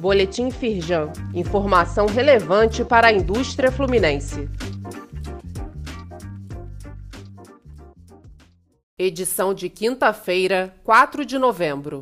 Boletim Firjan. Informação relevante para a indústria fluminense. Edição de quinta-feira, 4 de novembro.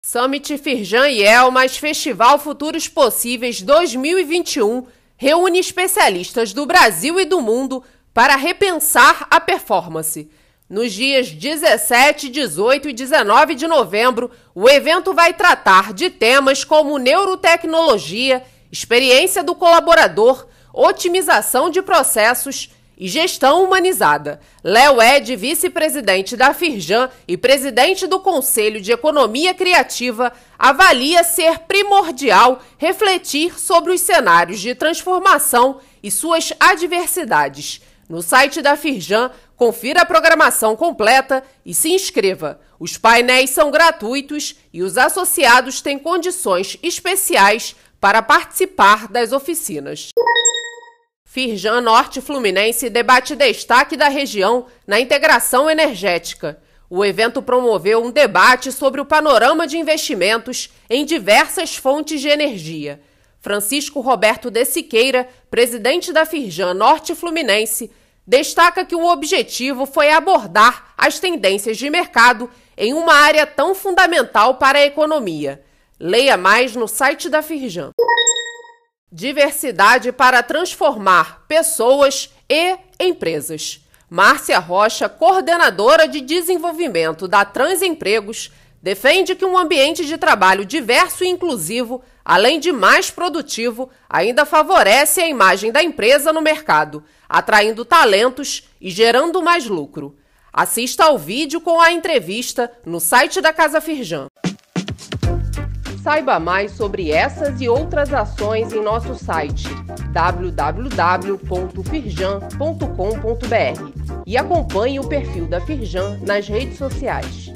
Summit Firjan e El mais Festival Futuros Possíveis 2021 reúne especialistas do Brasil e do mundo para repensar a performance. Nos dias 17, 18 e 19 de novembro, o evento vai tratar de temas como neurotecnologia, experiência do colaborador, otimização de processos e gestão humanizada. Léo Ed, vice-presidente da Firjan e presidente do Conselho de Economia Criativa, avalia ser primordial refletir sobre os cenários de transformação e suas adversidades. No site da Firjan, confira a programação completa e se inscreva. Os painéis são gratuitos e os associados têm condições especiais para participar das oficinas. Firjan Norte Fluminense debate destaque da região na integração energética. O evento promoveu um debate sobre o panorama de investimentos em diversas fontes de energia. Francisco Roberto de Siqueira, presidente da Firjan Norte Fluminense, destaca que o objetivo foi abordar as tendências de mercado em uma área tão fundamental para a economia. Leia mais no site da Firjan. Diversidade para transformar pessoas e empresas. Márcia Rocha, coordenadora de desenvolvimento da Transempregos, defende que um ambiente de trabalho diverso e inclusivo, além de mais produtivo, ainda favorece a imagem da empresa no mercado, atraindo talentos e gerando mais lucro. Assista ao vídeo com a entrevista no site da Casa Firjan. Saiba mais sobre essas e outras ações em nosso site www.firjan.com.br e acompanhe o perfil da Firjan nas redes sociais.